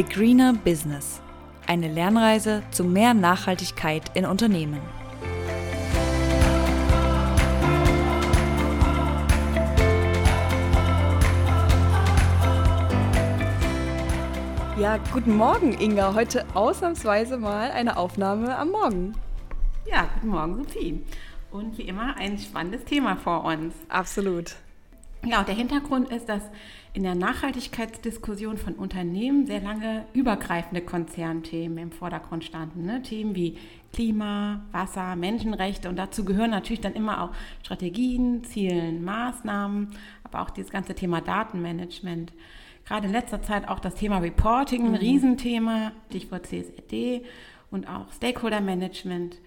The Greener Business. Eine Lernreise zu mehr Nachhaltigkeit in Unternehmen. Ja, guten Morgen, Inga. Heute ausnahmsweise mal eine Aufnahme am Morgen. Ja, guten Morgen, Sophie. Und wie immer ein spannendes Thema vor uns. Absolut. Ja, und der Hintergrund ist, dass in der Nachhaltigkeitsdiskussion von Unternehmen sehr lange übergreifende Konzernthemen im Vordergrund standen. Ne? Themen wie Klima, Wasser, Menschenrechte und dazu gehören natürlich dann immer auch Strategien, Zielen, Maßnahmen, aber auch dieses ganze Thema Datenmanagement. Gerade in letzter Zeit auch das Thema Reporting, ein mhm. Riesenthema, Stichwort CSRD und auch Stakeholder Management.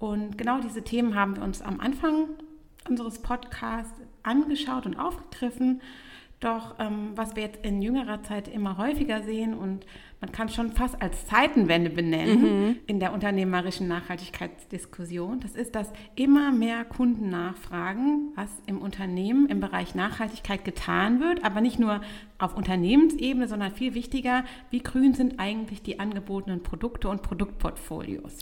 Und genau diese Themen haben wir uns am Anfang unseres Podcasts angeschaut und aufgegriffen. Doch ähm, was wir jetzt in jüngerer Zeit immer häufiger sehen und man kann es schon fast als Zeitenwende benennen mhm. in der unternehmerischen Nachhaltigkeitsdiskussion, das ist, dass immer mehr Kunden nachfragen, was im Unternehmen im Bereich Nachhaltigkeit getan wird, aber nicht nur auf Unternehmensebene, sondern viel wichtiger, wie grün sind eigentlich die angebotenen Produkte und Produktportfolios.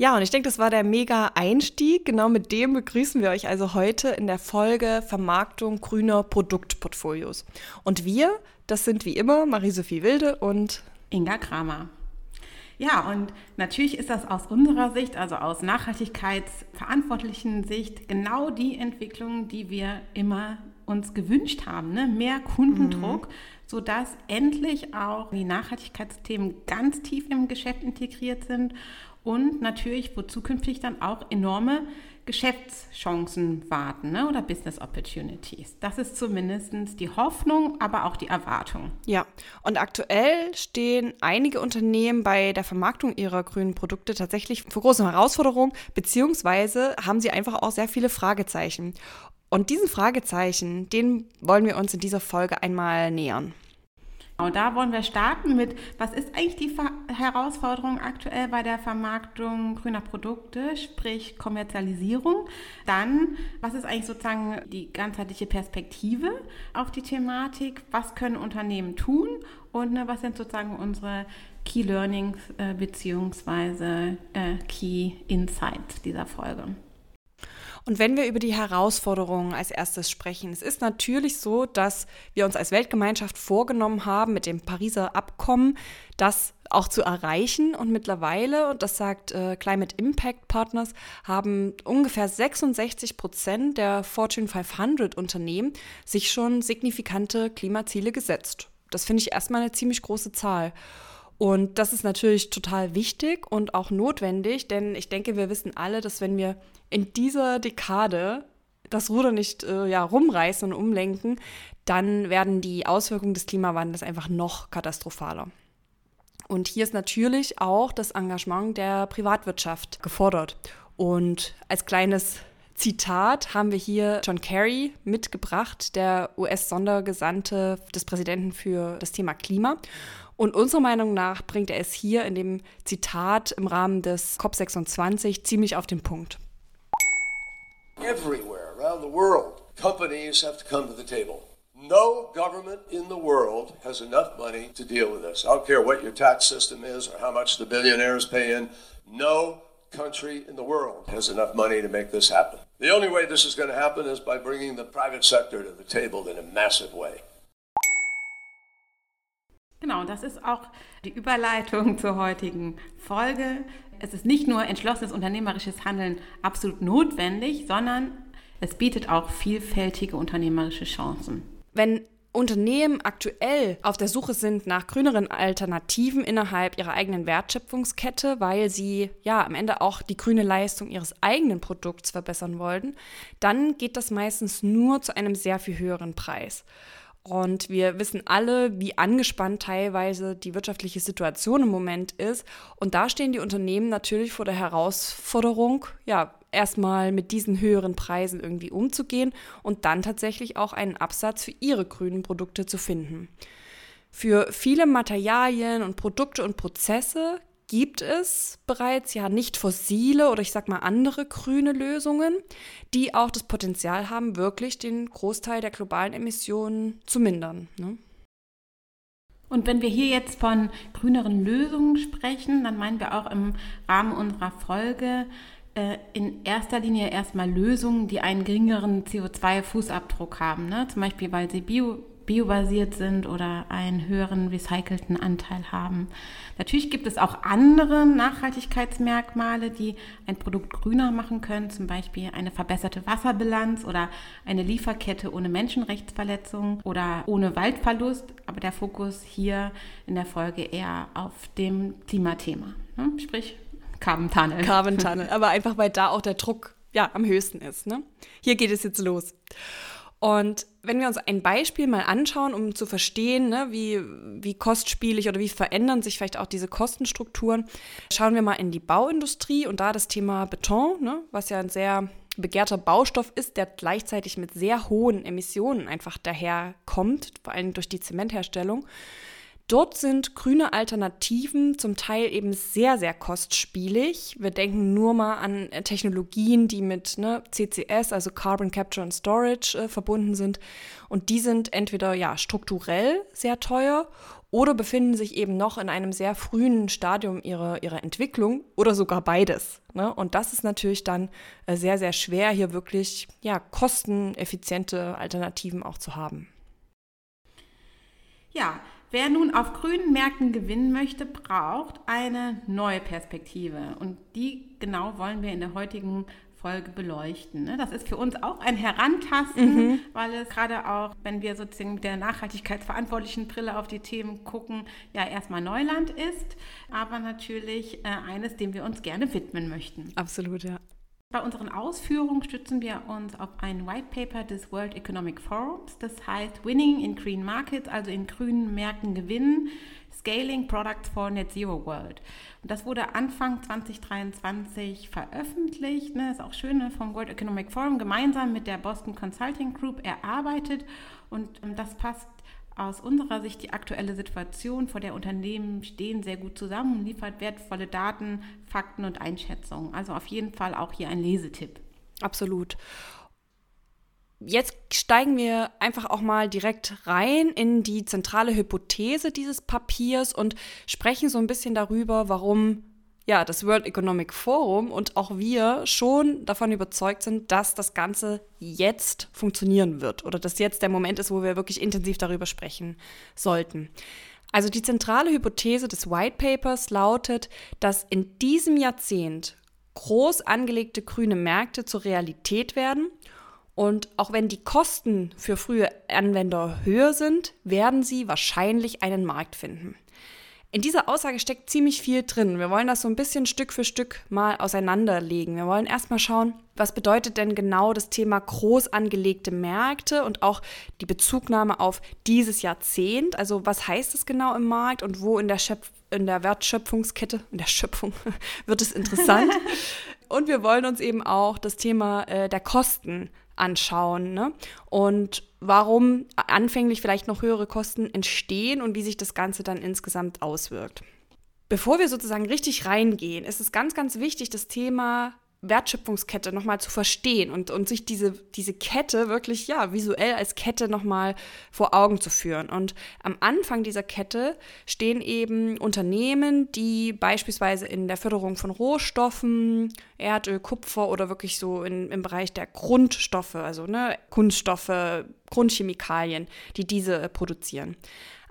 Ja, und ich denke, das war der mega Einstieg. Genau mit dem begrüßen wir euch also heute in der Folge Vermarktung grüner Produktportfolios. Und wir, das sind wie immer Marie-Sophie Wilde und Inga Kramer. Ja, und natürlich ist das aus unserer Sicht, also aus nachhaltigkeitsverantwortlichen Sicht, genau die Entwicklung, die wir immer uns gewünscht haben. Ne? Mehr Kundendruck, mhm. sodass endlich auch die Nachhaltigkeitsthemen ganz tief im Geschäft integriert sind und natürlich, wo zukünftig dann auch enorme Geschäftschancen warten ne? oder Business Opportunities. Das ist zumindest die Hoffnung, aber auch die Erwartung. Ja, und aktuell stehen einige Unternehmen bei der Vermarktung ihrer grünen Produkte tatsächlich vor großen Herausforderungen, beziehungsweise haben sie einfach auch sehr viele Fragezeichen. Und diesen Fragezeichen, denen wollen wir uns in dieser Folge einmal nähern. Und da wollen wir starten mit, was ist eigentlich die Herausforderung aktuell bei der Vermarktung grüner Produkte, sprich Kommerzialisierung? Dann, was ist eigentlich sozusagen die ganzheitliche Perspektive auf die Thematik? Was können Unternehmen tun? Und ne, was sind sozusagen unsere Key Learnings äh, beziehungsweise äh, Key Insights dieser Folge? Und wenn wir über die Herausforderungen als erstes sprechen, es ist natürlich so, dass wir uns als Weltgemeinschaft vorgenommen haben, mit dem Pariser Abkommen das auch zu erreichen. Und mittlerweile, und das sagt äh, Climate Impact Partners, haben ungefähr 66 Prozent der Fortune 500 Unternehmen sich schon signifikante Klimaziele gesetzt. Das finde ich erstmal eine ziemlich große Zahl. Und das ist natürlich total wichtig und auch notwendig, denn ich denke, wir wissen alle, dass wenn wir in dieser Dekade das Ruder nicht äh, ja, rumreißen und umlenken, dann werden die Auswirkungen des Klimawandels einfach noch katastrophaler. Und hier ist natürlich auch das Engagement der Privatwirtschaft gefordert. Und als kleines Zitat haben wir hier John Kerry mitgebracht, der US-Sondergesandte des Präsidenten für das Thema Klima. Und unserer Meinung nach bringt er es hier in dem Zitat im Rahmen des COP26 ziemlich auf den Punkt. Everywhere around the world, companies have to come to the table. No government in the world has enough money to deal with this. I don't care what your tax system is or how much the billionaires pay in. No country in the world has enough money to make this happen. The only way this is going to happen is by bringing the private sector to the table in a massive way. Genau, das ist auch die Überleitung zur heutigen Folge. Es ist nicht nur entschlossenes unternehmerisches Handeln absolut notwendig, sondern es bietet auch vielfältige unternehmerische Chancen. Wenn Unternehmen aktuell auf der Suche sind nach grüneren Alternativen innerhalb ihrer eigenen Wertschöpfungskette, weil sie ja am Ende auch die grüne Leistung ihres eigenen Produkts verbessern wollen, dann geht das meistens nur zu einem sehr viel höheren Preis. Und wir wissen alle, wie angespannt teilweise die wirtschaftliche Situation im Moment ist. Und da stehen die Unternehmen natürlich vor der Herausforderung, ja, erstmal mit diesen höheren Preisen irgendwie umzugehen und dann tatsächlich auch einen Absatz für ihre grünen Produkte zu finden. Für viele Materialien und Produkte und Prozesse gibt es bereits ja nicht fossile oder ich sag mal andere grüne Lösungen, die auch das Potenzial haben, wirklich den Großteil der globalen Emissionen zu mindern. Ne? Und wenn wir hier jetzt von grüneren Lösungen sprechen, dann meinen wir auch im Rahmen unserer Folge äh, in erster Linie erstmal Lösungen, die einen geringeren CO2-Fußabdruck haben. Ne? Zum Beispiel, weil sie bio, biobasiert sind oder einen höheren recycelten Anteil haben. Natürlich gibt es auch andere Nachhaltigkeitsmerkmale, die ein Produkt grüner machen können, zum Beispiel eine verbesserte Wasserbilanz oder eine Lieferkette ohne Menschenrechtsverletzung oder ohne Waldverlust. Aber der Fokus hier in der Folge eher auf dem Klimathema, ne? sprich Carbon Tunnel. Carbon Tunnel, aber einfach weil da auch der Druck ja am höchsten ist. Ne? Hier geht es jetzt los. Und wenn wir uns ein Beispiel mal anschauen, um zu verstehen, ne, wie, wie kostspielig oder wie verändern sich vielleicht auch diese Kostenstrukturen, schauen wir mal in die Bauindustrie und da das Thema Beton, ne, was ja ein sehr begehrter Baustoff ist, der gleichzeitig mit sehr hohen Emissionen einfach daherkommt, vor allem durch die Zementherstellung. Dort sind grüne Alternativen zum Teil eben sehr, sehr kostspielig. Wir denken nur mal an äh, Technologien, die mit ne, CCS, also Carbon Capture and Storage, äh, verbunden sind. Und die sind entweder ja strukturell sehr teuer oder befinden sich eben noch in einem sehr frühen Stadium ihrer, ihrer Entwicklung oder sogar beides. Ne? Und das ist natürlich dann äh, sehr, sehr schwer, hier wirklich ja, kosteneffiziente Alternativen auch zu haben. Ja, Wer nun auf grünen Märkten gewinnen möchte, braucht eine neue Perspektive. Und die genau wollen wir in der heutigen Folge beleuchten. Ne? Das ist für uns auch ein Herantasten, mhm. weil es gerade auch, wenn wir sozusagen mit der nachhaltigkeitsverantwortlichen Brille auf die Themen gucken, ja erstmal Neuland ist, aber natürlich äh, eines, dem wir uns gerne widmen möchten. Absolut, ja. Bei unseren Ausführungen stützen wir uns auf ein White Paper des World Economic Forums, das heißt Winning in Green Markets, also in grünen Märkten gewinnen, Scaling Products for Net Zero World. Und das wurde Anfang 2023 veröffentlicht, ne, ist auch schön, ne, vom World Economic Forum gemeinsam mit der Boston Consulting Group erarbeitet. Und ähm, das passt aus unserer Sicht die aktuelle Situation, vor der Unternehmen stehen, sehr gut zusammen und liefert wertvolle Daten, Fakten und Einschätzungen. Also auf jeden Fall auch hier ein Lesetipp. Absolut. Jetzt steigen wir einfach auch mal direkt rein in die zentrale Hypothese dieses Papiers und sprechen so ein bisschen darüber, warum ja, das World Economic Forum und auch wir schon davon überzeugt sind, dass das Ganze jetzt funktionieren wird oder dass jetzt der Moment ist, wo wir wirklich intensiv darüber sprechen sollten. Also die zentrale Hypothese des White Papers lautet, dass in diesem Jahrzehnt groß angelegte grüne Märkte zur Realität werden und auch wenn die Kosten für frühe Anwender höher sind, werden sie wahrscheinlich einen Markt finden. In dieser Aussage steckt ziemlich viel drin. Wir wollen das so ein bisschen Stück für Stück mal auseinanderlegen. Wir wollen erstmal schauen, was bedeutet denn genau das Thema groß angelegte Märkte und auch die Bezugnahme auf dieses Jahrzehnt. Also was heißt es genau im Markt und wo in der, Schöpf in der Wertschöpfungskette, in der Schöpfung wird es interessant. und wir wollen uns eben auch das Thema äh, der Kosten anschauen ne? und warum anfänglich vielleicht noch höhere Kosten entstehen und wie sich das Ganze dann insgesamt auswirkt. Bevor wir sozusagen richtig reingehen, ist es ganz, ganz wichtig, das Thema Wertschöpfungskette nochmal zu verstehen und, und sich diese, diese Kette wirklich ja visuell als Kette nochmal vor Augen zu führen. Und am Anfang dieser Kette stehen eben Unternehmen, die beispielsweise in der Förderung von Rohstoffen, Erdöl, Kupfer oder wirklich so in, im Bereich der Grundstoffe, also ne, Kunststoffe, Grundchemikalien, die diese produzieren.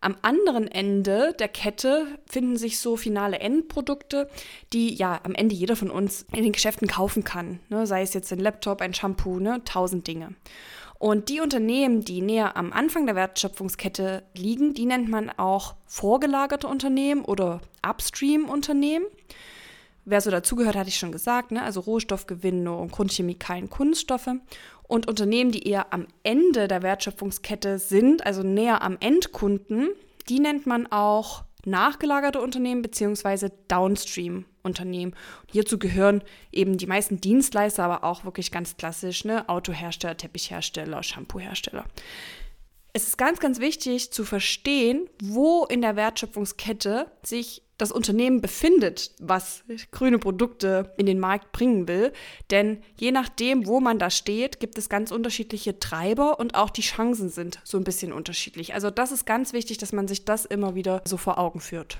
Am anderen Ende der Kette finden sich so finale Endprodukte, die ja am Ende jeder von uns in den Geschäften kaufen kann. Ne? Sei es jetzt ein Laptop, ein Shampoo, ne? tausend Dinge. Und die Unternehmen, die näher am Anfang der Wertschöpfungskette liegen, die nennt man auch vorgelagerte Unternehmen oder Upstream-Unternehmen. Wer so dazugehört, hatte ich schon gesagt, ne? also Rohstoffgewinnung, Grundchemikalien, Kunststoffe. Und Unternehmen, die eher am Ende der Wertschöpfungskette sind, also näher am Endkunden, die nennt man auch nachgelagerte Unternehmen bzw. Downstream-Unternehmen. Hierzu gehören eben die meisten Dienstleister, aber auch wirklich ganz klassisch, ne? Autohersteller, Teppichhersteller, Shampoohersteller. Es ist ganz, ganz wichtig zu verstehen, wo in der Wertschöpfungskette sich das Unternehmen befindet, was grüne Produkte in den Markt bringen will. Denn je nachdem, wo man da steht, gibt es ganz unterschiedliche Treiber und auch die Chancen sind so ein bisschen unterschiedlich. Also das ist ganz wichtig, dass man sich das immer wieder so vor Augen führt.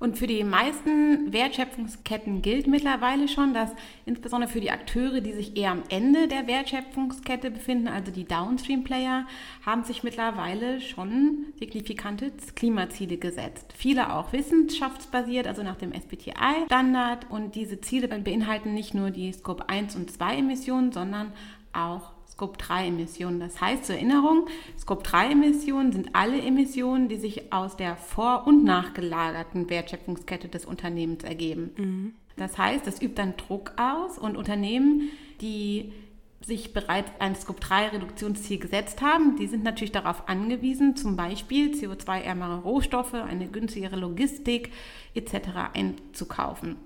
Und für die meisten Wertschöpfungsketten gilt mittlerweile schon, dass insbesondere für die Akteure, die sich eher am Ende der Wertschöpfungskette befinden, also die Downstream-Player, haben sich mittlerweile schon signifikante Klimaziele gesetzt. Viele auch wissenschaftsbasiert, also nach dem SBTI-Standard. Und diese Ziele beinhalten nicht nur die Scope 1 und 2 Emissionen, sondern auch Scope-3-Emissionen. Das heißt zur Erinnerung, Scope-3-Emissionen sind alle Emissionen, die sich aus der vor- und nachgelagerten Wertschöpfungskette des Unternehmens ergeben. Mhm. Das heißt, das übt dann Druck aus und Unternehmen, die sich bereits ein Scope-3-Reduktionsziel gesetzt haben, die sind natürlich darauf angewiesen, zum Beispiel CO2-ärmere Rohstoffe, eine günstigere Logistik etc. einzukaufen.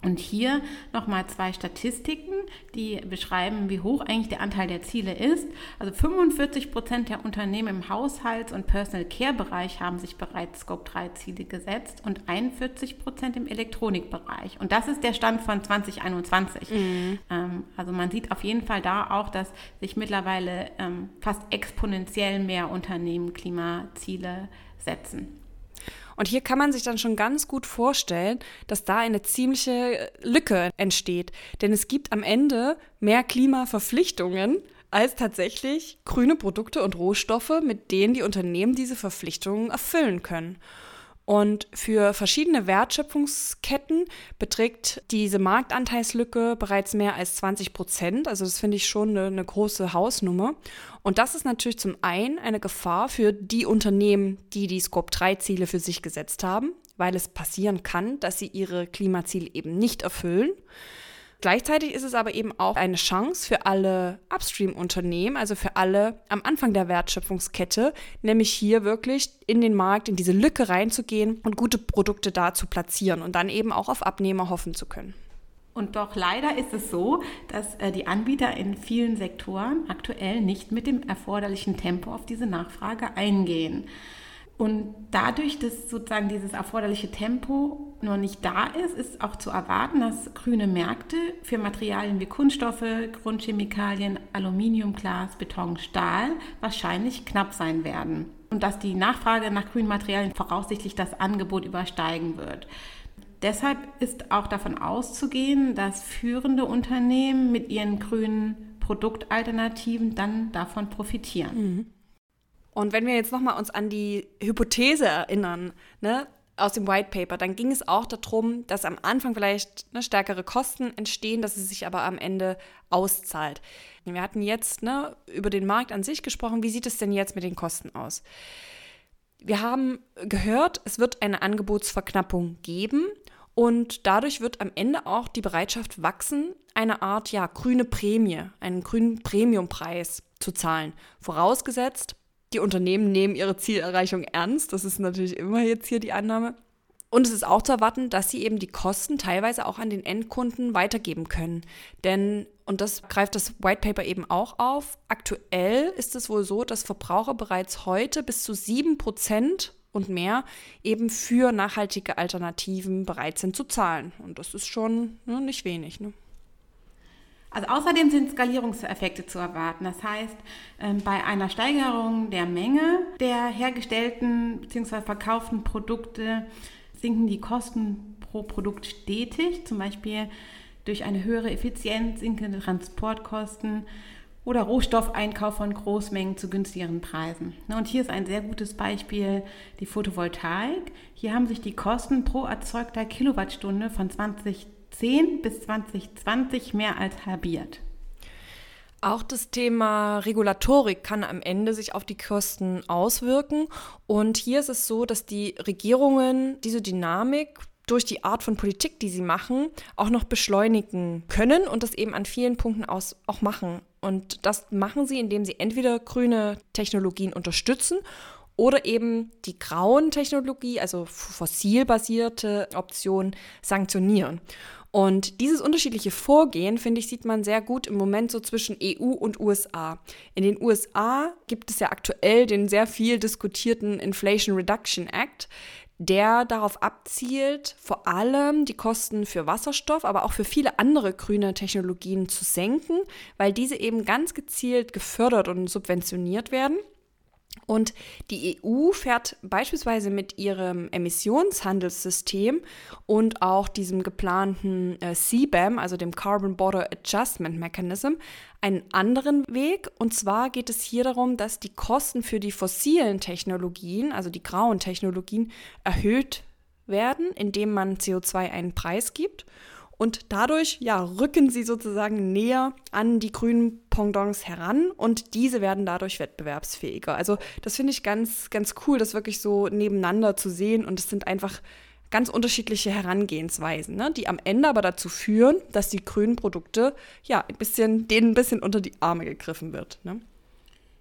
Und hier nochmal zwei Statistiken, die beschreiben, wie hoch eigentlich der Anteil der Ziele ist. Also 45 Prozent der Unternehmen im Haushalts- und Personal Care-Bereich haben sich bereits Scope-3-Ziele gesetzt und 41 Prozent im Elektronikbereich. Und das ist der Stand von 2021. Mhm. Ähm, also man sieht auf jeden Fall da auch, dass sich mittlerweile ähm, fast exponentiell mehr Unternehmen Klimaziele setzen. Und hier kann man sich dann schon ganz gut vorstellen, dass da eine ziemliche Lücke entsteht. Denn es gibt am Ende mehr Klimaverpflichtungen als tatsächlich grüne Produkte und Rohstoffe, mit denen die Unternehmen diese Verpflichtungen erfüllen können. Und für verschiedene Wertschöpfungsketten beträgt diese Marktanteilslücke bereits mehr als 20 Prozent. Also das finde ich schon eine, eine, große Hausnummer. Und das ist natürlich zum einen eine Gefahr für die Unternehmen, die die Scope-3-Ziele für sich gesetzt haben, weil es passieren kann, dass sie ihre Klimaziele eben nicht erfüllen. Gleichzeitig ist es aber eben auch eine Chance für alle Upstream-Unternehmen, also für alle am Anfang der Wertschöpfungskette, nämlich hier wirklich in den Markt, in diese Lücke reinzugehen und gute Produkte da zu platzieren und dann eben auch auf Abnehmer hoffen zu können. Und doch leider ist es so, dass äh, die Anbieter in vielen Sektoren aktuell nicht mit dem erforderlichen Tempo auf diese Nachfrage eingehen. Und dadurch, dass sozusagen dieses erforderliche Tempo noch nicht da ist, ist auch zu erwarten, dass grüne Märkte für Materialien wie Kunststoffe, Grundchemikalien, Aluminium, Glas, Beton, Stahl wahrscheinlich knapp sein werden. Und dass die Nachfrage nach grünen Materialien voraussichtlich das Angebot übersteigen wird. Deshalb ist auch davon auszugehen, dass führende Unternehmen mit ihren grünen Produktalternativen dann davon profitieren. Mhm. Und wenn wir jetzt nochmal uns an die Hypothese erinnern, ne, aus dem White Paper, dann ging es auch darum, dass am Anfang vielleicht ne, stärkere Kosten entstehen, dass es sich aber am Ende auszahlt. Wir hatten jetzt ne, über den Markt an sich gesprochen. Wie sieht es denn jetzt mit den Kosten aus? Wir haben gehört, es wird eine Angebotsverknappung geben und dadurch wird am Ende auch die Bereitschaft wachsen, eine Art ja grüne Prämie, einen grünen Premiumpreis zu zahlen. Vorausgesetzt, die Unternehmen nehmen ihre Zielerreichung ernst. Das ist natürlich immer jetzt hier die Annahme. Und es ist auch zu erwarten, dass sie eben die Kosten teilweise auch an den Endkunden weitergeben können. Denn, und das greift das White Paper eben auch auf, aktuell ist es wohl so, dass Verbraucher bereits heute bis zu sieben Prozent und mehr eben für nachhaltige Alternativen bereit sind zu zahlen. Und das ist schon ne, nicht wenig. Ne? Also außerdem sind Skalierungseffekte zu erwarten. Das heißt, ähm, bei einer Steigerung der Menge der hergestellten bzw. verkauften Produkte sinken die Kosten pro Produkt stetig, zum Beispiel durch eine höhere Effizienz, sinkende Transportkosten oder Rohstoffeinkauf von Großmengen zu günstigeren Preisen. Und hier ist ein sehr gutes Beispiel die Photovoltaik. Hier haben sich die Kosten pro erzeugter Kilowattstunde von 20 2010 bis 2020 mehr als halbiert. Auch das Thema Regulatorik kann am Ende sich auf die Kosten auswirken. Und hier ist es so, dass die Regierungen diese Dynamik durch die Art von Politik, die sie machen, auch noch beschleunigen können und das eben an vielen Punkten aus auch machen. Und das machen sie, indem sie entweder grüne Technologien unterstützen oder eben die grauen Technologie, also fossilbasierte Optionen, sanktionieren. Und dieses unterschiedliche Vorgehen, finde ich, sieht man sehr gut im Moment so zwischen EU und USA. In den USA gibt es ja aktuell den sehr viel diskutierten Inflation Reduction Act, der darauf abzielt, vor allem die Kosten für Wasserstoff, aber auch für viele andere grüne Technologien zu senken, weil diese eben ganz gezielt gefördert und subventioniert werden. Und die EU fährt beispielsweise mit ihrem Emissionshandelssystem und auch diesem geplanten äh, CBAM, also dem Carbon Border Adjustment Mechanism, einen anderen Weg. Und zwar geht es hier darum, dass die Kosten für die fossilen Technologien, also die grauen Technologien, erhöht werden, indem man CO2 einen Preis gibt. Und dadurch ja, rücken sie sozusagen näher an die grünen Pendants heran und diese werden dadurch wettbewerbsfähiger. Also das finde ich ganz, ganz cool, das wirklich so nebeneinander zu sehen und es sind einfach ganz unterschiedliche Herangehensweisen, ne, die am Ende aber dazu führen, dass die grünen Produkte ja ein bisschen, denen ein bisschen unter die Arme gegriffen wird. Ne?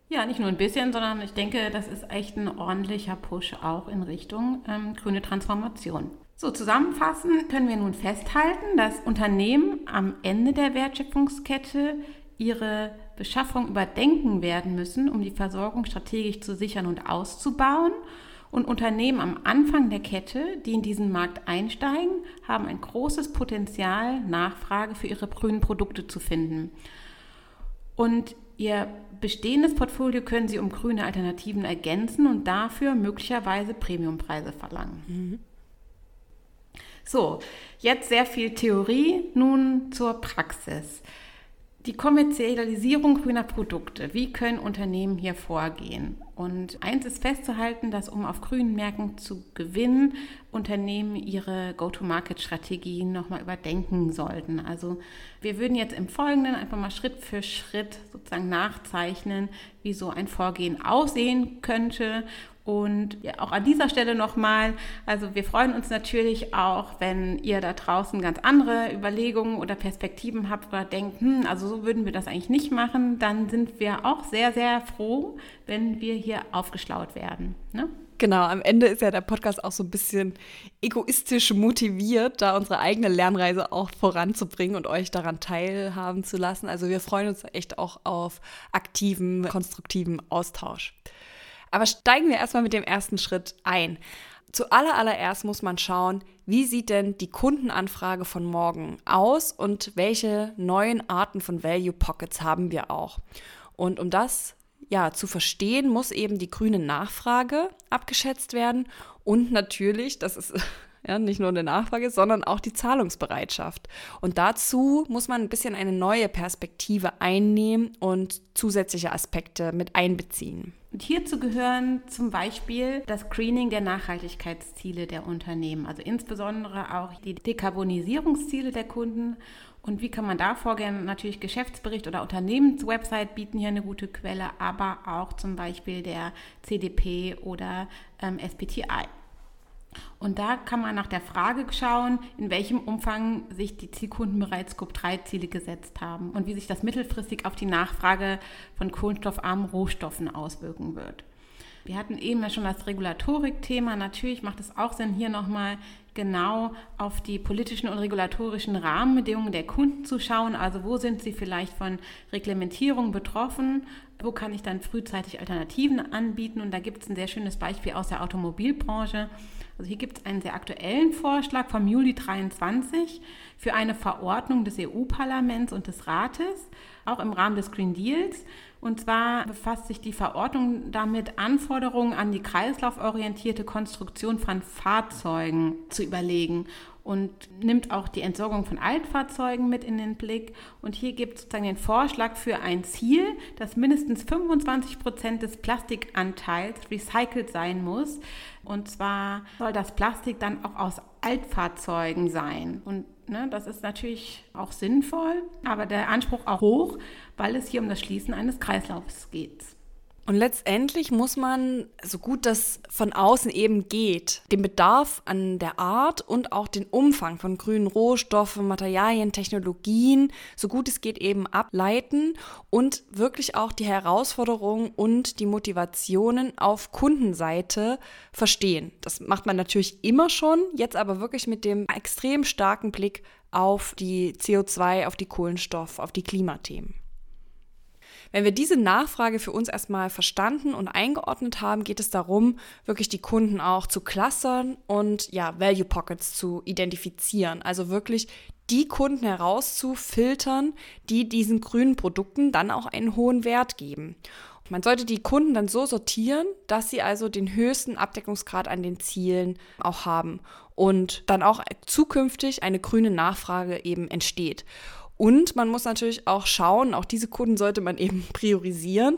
Ja, nicht nur ein bisschen, sondern ich denke, das ist echt ein ordentlicher Push auch in Richtung ähm, grüne Transformation. So, zusammenfassend können wir nun festhalten, dass Unternehmen am Ende der Wertschöpfungskette ihre Beschaffung überdenken werden müssen, um die Versorgung strategisch zu sichern und auszubauen. Und Unternehmen am Anfang der Kette, die in diesen Markt einsteigen, haben ein großes Potenzial, Nachfrage für ihre grünen Produkte zu finden. Und ihr bestehendes Portfolio können sie um grüne Alternativen ergänzen und dafür möglicherweise Premiumpreise verlangen. Mhm. So, jetzt sehr viel Theorie, nun zur Praxis. Die Kommerzialisierung grüner Produkte. Wie können Unternehmen hier vorgehen? Und eins ist festzuhalten, dass um auf grünen Märkten zu gewinnen, Unternehmen ihre Go-to-Market-Strategien nochmal überdenken sollten. Also wir würden jetzt im Folgenden einfach mal Schritt für Schritt sozusagen nachzeichnen, wie so ein Vorgehen aussehen könnte und ja, auch an dieser Stelle nochmal, also wir freuen uns natürlich auch, wenn ihr da draußen ganz andere Überlegungen oder Perspektiven habt oder denkt, hm, also so würden wir das eigentlich nicht machen, dann sind wir auch sehr, sehr froh, wenn wir hier aufgeschlaut werden. Ne? Genau, am Ende ist ja der Podcast auch so ein bisschen egoistisch motiviert, da unsere eigene Lernreise auch voranzubringen und euch daran teilhaben zu lassen. Also wir freuen uns echt auch auf aktiven, konstruktiven Austausch. Aber steigen wir erstmal mit dem ersten Schritt ein. Zuallererst muss man schauen, wie sieht denn die Kundenanfrage von morgen aus und welche neuen Arten von Value Pockets haben wir auch. Und um das ja, zu verstehen, muss eben die grüne Nachfrage abgeschätzt werden und natürlich, das ist ja, nicht nur eine Nachfrage, sondern auch die Zahlungsbereitschaft. Und dazu muss man ein bisschen eine neue Perspektive einnehmen und zusätzliche Aspekte mit einbeziehen. Und hierzu gehören zum Beispiel das Screening der Nachhaltigkeitsziele der Unternehmen, also insbesondere auch die Dekarbonisierungsziele der Kunden. Und wie kann man da vorgehen? Natürlich Geschäftsbericht oder Unternehmenswebsite bieten hier eine gute Quelle, aber auch zum Beispiel der CDP oder ähm, SPTI. Und da kann man nach der Frage schauen, in welchem Umfang sich die Zielkunden bereits Scope-3-Ziele gesetzt haben und wie sich das mittelfristig auf die Nachfrage von kohlenstoffarmen Rohstoffen auswirken wird. Wir hatten eben ja schon das Regulatorik-Thema. Natürlich macht es auch Sinn, hier nochmal genau auf die politischen und regulatorischen Rahmenbedingungen der Kunden zu schauen. Also wo sind sie vielleicht von Reglementierung betroffen? Wo kann ich dann frühzeitig Alternativen anbieten? Und da gibt es ein sehr schönes Beispiel aus der Automobilbranche. Also hier gibt es einen sehr aktuellen Vorschlag vom Juli 23 für eine Verordnung des EU-Parlaments und des Rates, auch im Rahmen des Green Deals. Und zwar befasst sich die Verordnung damit, Anforderungen an die kreislauforientierte Konstruktion von Fahrzeugen zu überlegen und nimmt auch die Entsorgung von Altfahrzeugen mit in den Blick. Und hier gibt es sozusagen den Vorschlag für ein Ziel, dass mindestens 25 Prozent des Plastikanteils recycelt sein muss. Und zwar soll das Plastik dann auch aus Altfahrzeugen sein. Und ne, das ist natürlich auch sinnvoll, aber der Anspruch auch hoch, weil es hier um das Schließen eines Kreislaufs geht. Und letztendlich muss man, so gut das von außen eben geht, den Bedarf an der Art und auch den Umfang von grünen Rohstoffen, Materialien, Technologien, so gut es geht eben ableiten und wirklich auch die Herausforderungen und die Motivationen auf Kundenseite verstehen. Das macht man natürlich immer schon, jetzt aber wirklich mit dem extrem starken Blick auf die CO2, auf die Kohlenstoff, auf die Klimathemen. Wenn wir diese Nachfrage für uns erstmal verstanden und eingeordnet haben, geht es darum, wirklich die Kunden auch zu clustern und ja, Value Pockets zu identifizieren. Also wirklich die Kunden herauszufiltern, die diesen grünen Produkten dann auch einen hohen Wert geben. Man sollte die Kunden dann so sortieren, dass sie also den höchsten Abdeckungsgrad an den Zielen auch haben und dann auch zukünftig eine grüne Nachfrage eben entsteht. Und man muss natürlich auch schauen, auch diese Kunden sollte man eben priorisieren,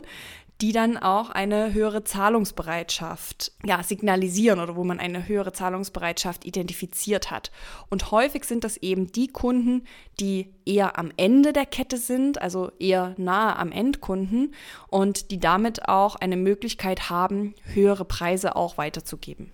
die dann auch eine höhere Zahlungsbereitschaft ja, signalisieren oder wo man eine höhere Zahlungsbereitschaft identifiziert hat. Und häufig sind das eben die Kunden, die eher am Ende der Kette sind, also eher nahe am Endkunden und die damit auch eine Möglichkeit haben, höhere Preise auch weiterzugeben.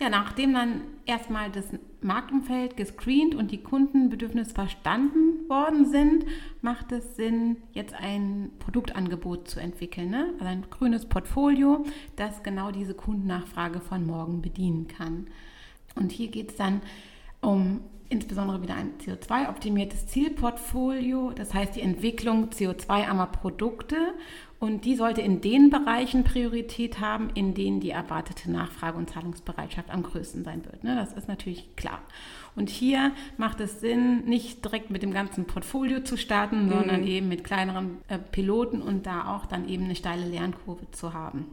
Ja, nachdem dann erstmal das Marktumfeld gescreent und die Kundenbedürfnisse verstanden worden sind, macht es Sinn, jetzt ein Produktangebot zu entwickeln. Ne? Also ein grünes Portfolio, das genau diese Kundennachfrage von morgen bedienen kann. Und hier geht es dann um insbesondere wieder ein CO2-optimiertes Zielportfolio, das heißt die Entwicklung CO2-armer Produkte und die sollte in den Bereichen Priorität haben, in denen die erwartete Nachfrage und Zahlungsbereitschaft am größten sein wird. Ne? Das ist natürlich klar. Und hier macht es Sinn, nicht direkt mit dem ganzen Portfolio zu starten, mhm. sondern eben mit kleineren äh, Piloten und da auch dann eben eine steile Lernkurve zu haben.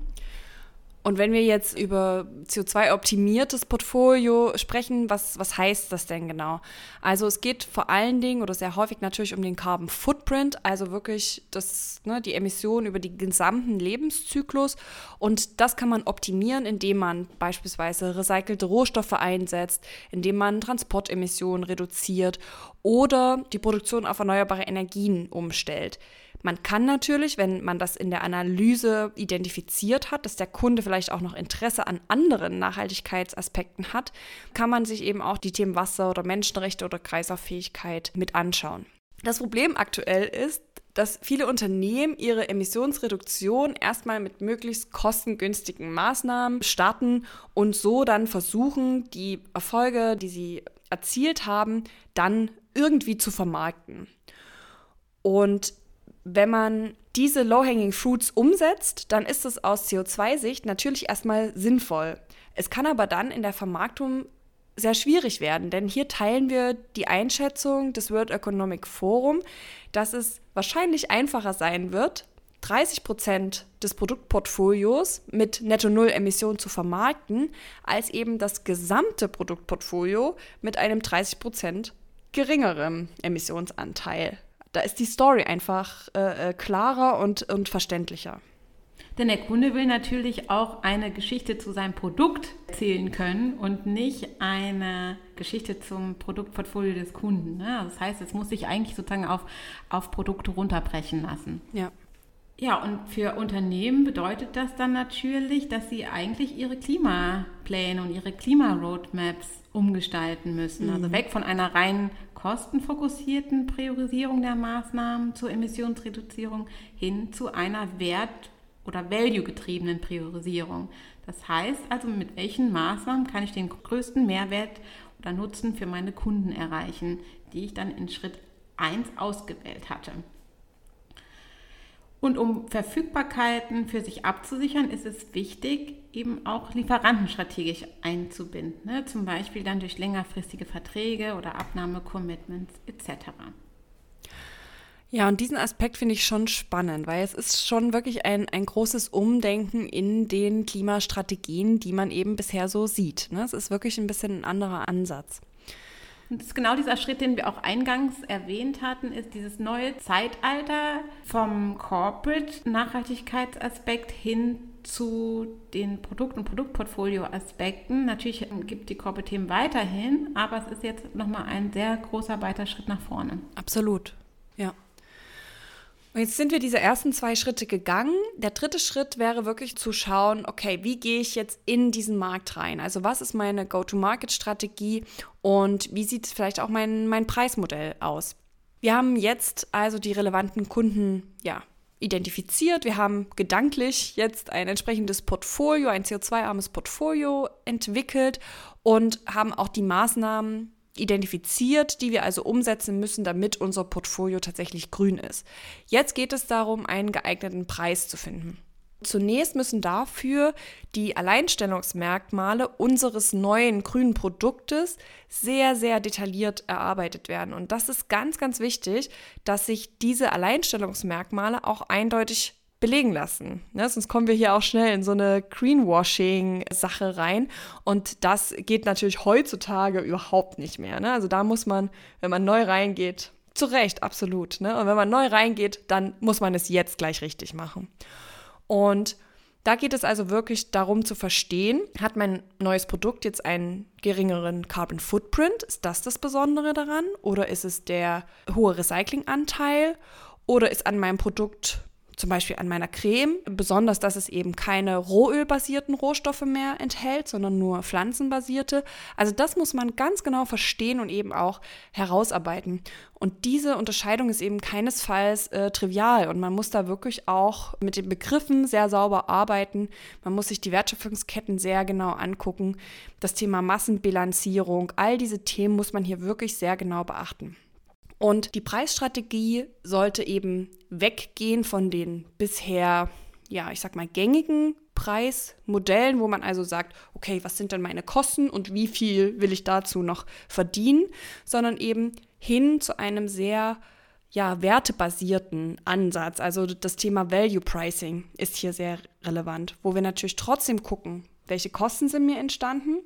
Und wenn wir jetzt über CO2-optimiertes Portfolio sprechen, was, was heißt das denn genau? Also es geht vor allen Dingen oder sehr häufig natürlich um den Carbon Footprint, also wirklich das, ne, die Emissionen über den gesamten Lebenszyklus. Und das kann man optimieren, indem man beispielsweise recycelte Rohstoffe einsetzt, indem man Transportemissionen reduziert oder die Produktion auf erneuerbare Energien umstellt. Man kann natürlich, wenn man das in der Analyse identifiziert hat, dass der Kunde vielleicht auch noch Interesse an anderen Nachhaltigkeitsaspekten hat, kann man sich eben auch die Themen Wasser oder Menschenrechte oder Kreislauffähigkeit mit anschauen. Das Problem aktuell ist, dass viele Unternehmen ihre Emissionsreduktion erstmal mit möglichst kostengünstigen Maßnahmen starten und so dann versuchen, die Erfolge, die sie erzielt haben, dann irgendwie zu vermarkten. Und wenn man diese Low-Hanging Fruits umsetzt, dann ist es aus CO2-Sicht natürlich erstmal sinnvoll. Es kann aber dann in der Vermarktung sehr schwierig werden, denn hier teilen wir die Einschätzung des World Economic Forum, dass es wahrscheinlich einfacher sein wird, 30 Prozent des Produktportfolios mit Netto-Null-Emissionen zu vermarkten, als eben das gesamte Produktportfolio mit einem 30 Prozent geringerem Emissionsanteil da ist die Story einfach äh, äh, klarer und, und verständlicher. Denn der Kunde will natürlich auch eine Geschichte zu seinem Produkt erzählen können und nicht eine Geschichte zum Produktportfolio des Kunden. Ne? Das heißt, es muss sich eigentlich sozusagen auf, auf Produkte runterbrechen lassen. Ja. Ja, und für Unternehmen bedeutet das dann natürlich, dass sie eigentlich ihre Klimapläne und ihre Klimaroadmaps umgestalten müssen. Also mhm. Also weg von einer rein kostenfokussierten Priorisierung der Maßnahmen zur Emissionsreduzierung hin zu einer wert- oder value-getriebenen Priorisierung. Das heißt also, mit welchen Maßnahmen kann ich den größten Mehrwert oder Nutzen für meine Kunden erreichen, die ich dann in Schritt 1 ausgewählt hatte. Und um Verfügbarkeiten für sich abzusichern, ist es wichtig, eben auch Lieferanten strategisch einzubinden. Ne? Zum Beispiel dann durch längerfristige Verträge oder Abnahmecommitments etc. Ja, und diesen Aspekt finde ich schon spannend, weil es ist schon wirklich ein, ein großes Umdenken in den Klimastrategien, die man eben bisher so sieht. Ne? Es ist wirklich ein bisschen ein anderer Ansatz. Und das ist genau dieser Schritt, den wir auch eingangs erwähnt hatten, ist dieses neue Zeitalter vom Corporate-Nachhaltigkeitsaspekt hin zu den Produkt- und Produktportfolio-Aspekten. Natürlich gibt die Corporate-Themen weiterhin, aber es ist jetzt nochmal ein sehr großer weiter Schritt nach vorne. Absolut, ja. Und jetzt sind wir diese ersten zwei Schritte gegangen. Der dritte Schritt wäre wirklich zu schauen, okay, wie gehe ich jetzt in diesen Markt rein? Also was ist meine Go-to-Market-Strategie und wie sieht vielleicht auch mein, mein Preismodell aus? Wir haben jetzt also die relevanten Kunden ja, identifiziert. Wir haben gedanklich jetzt ein entsprechendes Portfolio, ein CO2-armes Portfolio entwickelt und haben auch die Maßnahmen identifiziert, die wir also umsetzen müssen, damit unser Portfolio tatsächlich grün ist. Jetzt geht es darum, einen geeigneten Preis zu finden. Zunächst müssen dafür die Alleinstellungsmerkmale unseres neuen grünen Produktes sehr, sehr detailliert erarbeitet werden. Und das ist ganz, ganz wichtig, dass sich diese Alleinstellungsmerkmale auch eindeutig belegen lassen. Ne? Sonst kommen wir hier auch schnell in so eine Greenwashing-Sache rein. Und das geht natürlich heutzutage überhaupt nicht mehr. Ne? Also da muss man, wenn man neu reingeht, zu Recht, absolut. Ne? Und wenn man neu reingeht, dann muss man es jetzt gleich richtig machen. Und da geht es also wirklich darum zu verstehen, hat mein neues Produkt jetzt einen geringeren Carbon Footprint? Ist das das Besondere daran? Oder ist es der hohe Recyclinganteil? Oder ist an meinem Produkt zum Beispiel an meiner Creme, besonders, dass es eben keine rohölbasierten Rohstoffe mehr enthält, sondern nur pflanzenbasierte. Also das muss man ganz genau verstehen und eben auch herausarbeiten. Und diese Unterscheidung ist eben keinesfalls äh, trivial und man muss da wirklich auch mit den Begriffen sehr sauber arbeiten. Man muss sich die Wertschöpfungsketten sehr genau angucken. Das Thema Massenbilanzierung, all diese Themen muss man hier wirklich sehr genau beachten. Und die Preisstrategie sollte eben weggehen von den bisher, ja, ich sag mal, gängigen Preismodellen, wo man also sagt, okay, was sind denn meine Kosten und wie viel will ich dazu noch verdienen, sondern eben hin zu einem sehr ja, wertebasierten Ansatz. Also das Thema Value Pricing ist hier sehr relevant, wo wir natürlich trotzdem gucken, welche Kosten sind mir entstanden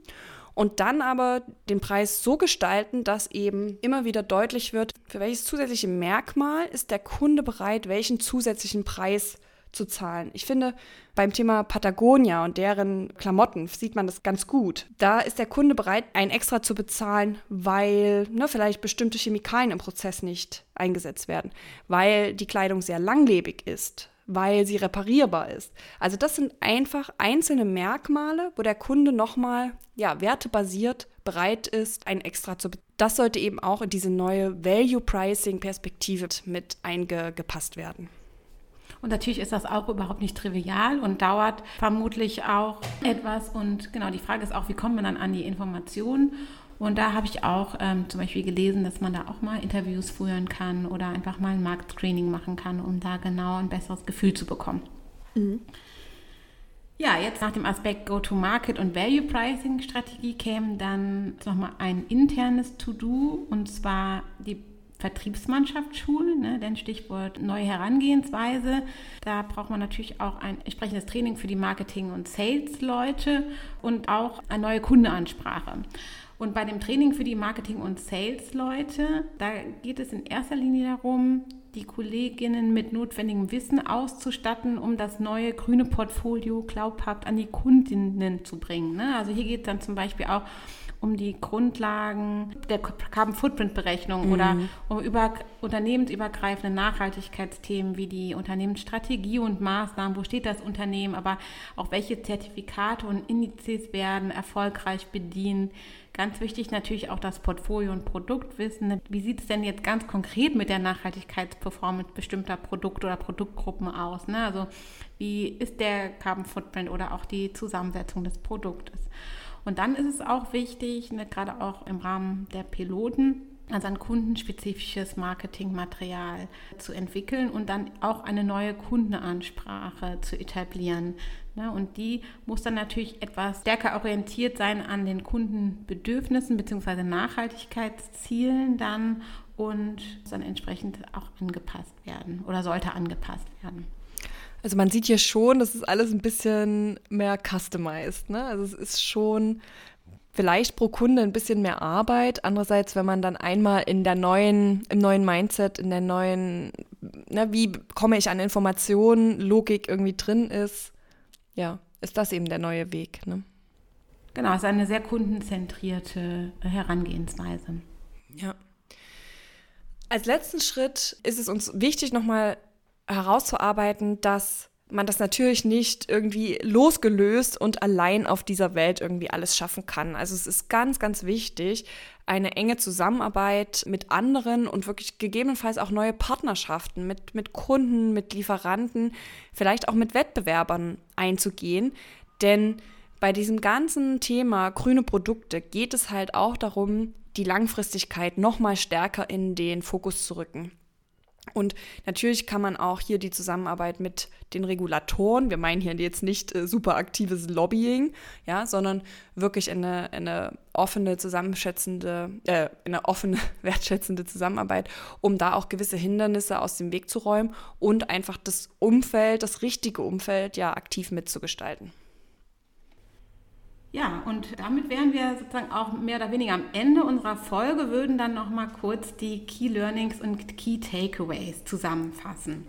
und dann aber den Preis so gestalten, dass eben immer wieder deutlich wird, für welches zusätzliche Merkmal ist der Kunde bereit, welchen zusätzlichen Preis zu zahlen. Ich finde, beim Thema Patagonia und deren Klamotten sieht man das ganz gut. Da ist der Kunde bereit, ein extra zu bezahlen, weil ne, vielleicht bestimmte Chemikalien im Prozess nicht eingesetzt werden, weil die Kleidung sehr langlebig ist, weil sie reparierbar ist. Also das sind einfach einzelne Merkmale, wo der Kunde nochmal ja, wertebasiert bereit ist, ein Extra zu bezahlen. Das sollte eben auch in diese neue Value Pricing Perspektive mit eingepasst werden. Und natürlich ist das auch überhaupt nicht trivial und dauert vermutlich auch etwas. Und genau, die Frage ist auch, wie kommt man dann an die Informationen? Und da habe ich auch ähm, zum Beispiel gelesen, dass man da auch mal Interviews führen kann oder einfach mal ein Marktscreening machen kann, um da genau ein besseres Gefühl zu bekommen. Mhm. Ja, jetzt nach dem Aspekt Go-to-Market und Value Pricing Strategie käme dann nochmal ein internes To-Do und zwar die Vertriebsmannschaft schulen, ne, denn Stichwort neue Herangehensweise. Da braucht man natürlich auch ein entsprechendes Training für die Marketing- und Sales-Leute und auch eine neue Kundeansprache. Und bei dem Training für die Marketing- und Sales-Leute, da geht es in erster Linie darum, die Kolleginnen mit notwendigem Wissen auszustatten, um das neue grüne Portfolio glaubhaft an die Kundinnen zu bringen. Ne? Also hier geht es dann zum Beispiel auch um die Grundlagen der Carbon Footprint Berechnung mhm. oder um über, unternehmensübergreifende Nachhaltigkeitsthemen wie die Unternehmensstrategie und Maßnahmen, wo steht das Unternehmen, aber auch welche Zertifikate und Indizes werden erfolgreich bedient. Ganz wichtig natürlich auch das Portfolio und Produktwissen. Wie sieht es denn jetzt ganz konkret mit der Nachhaltigkeitsperformance bestimmter Produkte oder Produktgruppen aus? Ne? Also wie ist der Carbon Footprint oder auch die Zusammensetzung des Produktes? Und dann ist es auch wichtig, ne, gerade auch im Rahmen der Piloten, also ein kundenspezifisches Marketingmaterial zu entwickeln und dann auch eine neue Kundenansprache zu etablieren. Ne? Und die muss dann natürlich etwas stärker orientiert sein an den Kundenbedürfnissen bzw. Nachhaltigkeitszielen dann und dann entsprechend auch angepasst werden oder sollte angepasst werden. Also man sieht hier schon, das ist alles ein bisschen mehr customized. Ne? Also es ist schon vielleicht pro Kunde ein bisschen mehr Arbeit. Andererseits, wenn man dann einmal in der neuen, im neuen Mindset, in der neuen, ne, wie komme ich an Informationen, Logik irgendwie drin ist, ja, ist das eben der neue Weg. Ne? Genau, es ist eine sehr kundenzentrierte Herangehensweise. Ja. Als letzten Schritt ist es uns wichtig, nochmal herauszuarbeiten, dass man das natürlich nicht irgendwie losgelöst und allein auf dieser Welt irgendwie alles schaffen kann. Also es ist ganz, ganz wichtig, eine enge Zusammenarbeit mit anderen und wirklich gegebenenfalls auch neue Partnerschaften mit, mit Kunden, mit Lieferanten, vielleicht auch mit Wettbewerbern einzugehen. Denn bei diesem ganzen Thema grüne Produkte geht es halt auch darum, die Langfristigkeit noch mal stärker in den Fokus zu rücken. Und natürlich kann man auch hier die Zusammenarbeit mit den Regulatoren, wir meinen hier jetzt nicht äh, super aktives Lobbying, ja, sondern wirklich eine, eine offene, zusammenschätzende, äh, eine offene, wertschätzende Zusammenarbeit, um da auch gewisse Hindernisse aus dem Weg zu räumen und einfach das Umfeld, das richtige Umfeld ja aktiv mitzugestalten. Ja, und damit wären wir sozusagen auch mehr oder weniger am Ende unserer Folge, würden dann noch mal kurz die Key Learnings und Key Takeaways zusammenfassen.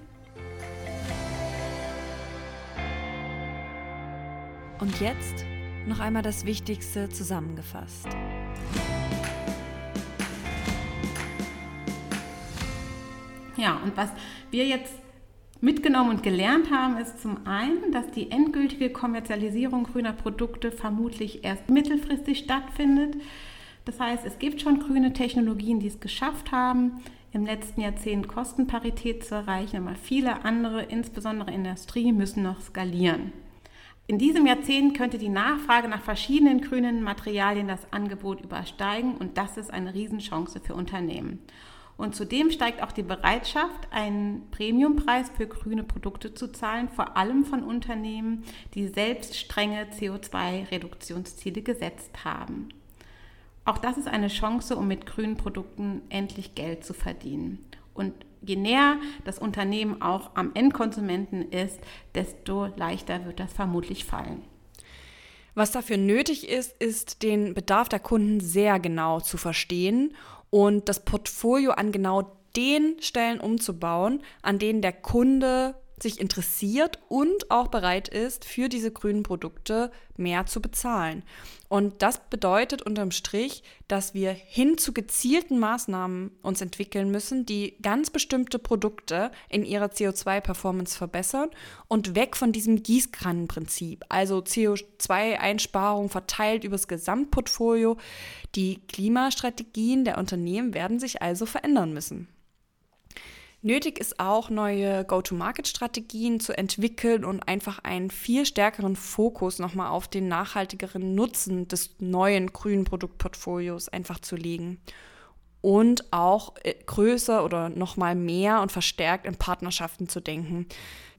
Und jetzt noch einmal das Wichtigste zusammengefasst. Ja, und was wir jetzt mitgenommen und gelernt haben, ist zum einen, dass die endgültige Kommerzialisierung grüner Produkte vermutlich erst mittelfristig stattfindet. Das heißt, es gibt schon grüne Technologien, die es geschafft haben, im letzten Jahrzehnt Kostenparität zu erreichen, aber viele andere, insbesondere Industrie, müssen noch skalieren. In diesem Jahrzehnt könnte die Nachfrage nach verschiedenen grünen Materialien das Angebot übersteigen und das ist eine Riesenchance für Unternehmen. Und zudem steigt auch die Bereitschaft, einen Premiumpreis für grüne Produkte zu zahlen, vor allem von Unternehmen, die selbst strenge CO2-Reduktionsziele gesetzt haben. Auch das ist eine Chance, um mit grünen Produkten endlich Geld zu verdienen. Und je näher das Unternehmen auch am Endkonsumenten ist, desto leichter wird das vermutlich fallen. Was dafür nötig ist, ist den Bedarf der Kunden sehr genau zu verstehen und das Portfolio an genau den Stellen umzubauen, an denen der Kunde sich interessiert und auch bereit ist, für diese grünen Produkte mehr zu bezahlen. Und das bedeutet unterm Strich, dass wir hin zu gezielten Maßnahmen uns entwickeln müssen, die ganz bestimmte Produkte in ihrer CO2-Performance verbessern und weg von diesem Gießkranenprinzip, also CO2-Einsparung verteilt übers Gesamtportfolio. Die Klimastrategien der Unternehmen werden sich also verändern müssen. Nötig ist auch, neue Go-to-Market-Strategien zu entwickeln und einfach einen viel stärkeren Fokus nochmal auf den nachhaltigeren Nutzen des neuen grünen Produktportfolios einfach zu legen. Und auch äh, größer oder nochmal mehr und verstärkt in Partnerschaften zu denken,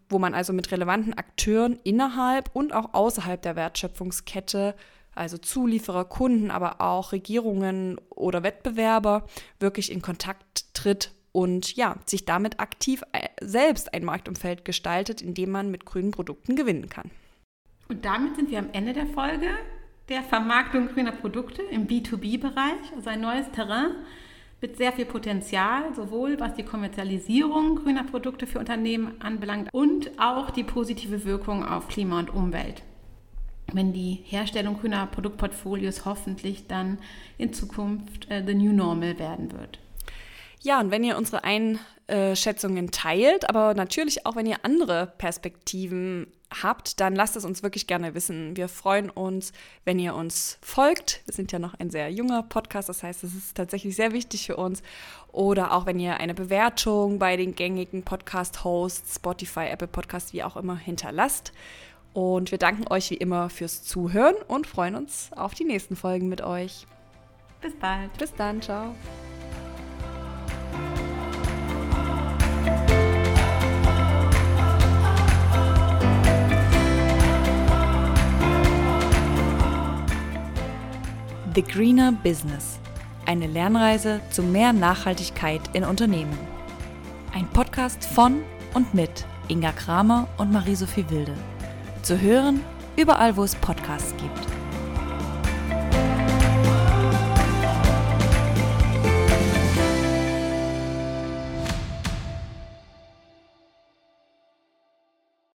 wo man also mit relevanten Akteuren innerhalb und auch außerhalb der Wertschöpfungskette also Zulieferer, Kunden, aber auch Regierungen oder Wettbewerber wirklich in Kontakt tritt und ja, sich damit aktiv äh, selbst ein Marktumfeld gestaltet, in dem man mit grünen Produkten gewinnen kann. Und damit sind wir am Ende der Folge der Vermarktung grüner Produkte im B2B-Bereich, also ein neues Terrain mit sehr viel Potenzial, sowohl was die Kommerzialisierung grüner Produkte für Unternehmen anbelangt und auch die positive Wirkung auf Klima und Umwelt. Wenn die Herstellung grüner Produktportfolios hoffentlich dann in Zukunft äh, the new normal werden wird. Ja, und wenn ihr unsere Einschätzungen teilt, aber natürlich auch wenn ihr andere Perspektiven habt, dann lasst es uns wirklich gerne wissen. Wir freuen uns, wenn ihr uns folgt. Wir sind ja noch ein sehr junger Podcast, das heißt, es ist tatsächlich sehr wichtig für uns. Oder auch wenn ihr eine Bewertung bei den gängigen Podcast-Hosts, Spotify, Apple Podcasts, wie auch immer, hinterlasst. Und wir danken euch wie immer fürs Zuhören und freuen uns auf die nächsten Folgen mit euch. Bis bald. Bis dann, ciao. The Greener Business. Eine Lernreise zu mehr Nachhaltigkeit in Unternehmen. Ein Podcast von und mit Inga Kramer und Marie-Sophie Wilde. Zu hören überall, wo es Podcasts gibt.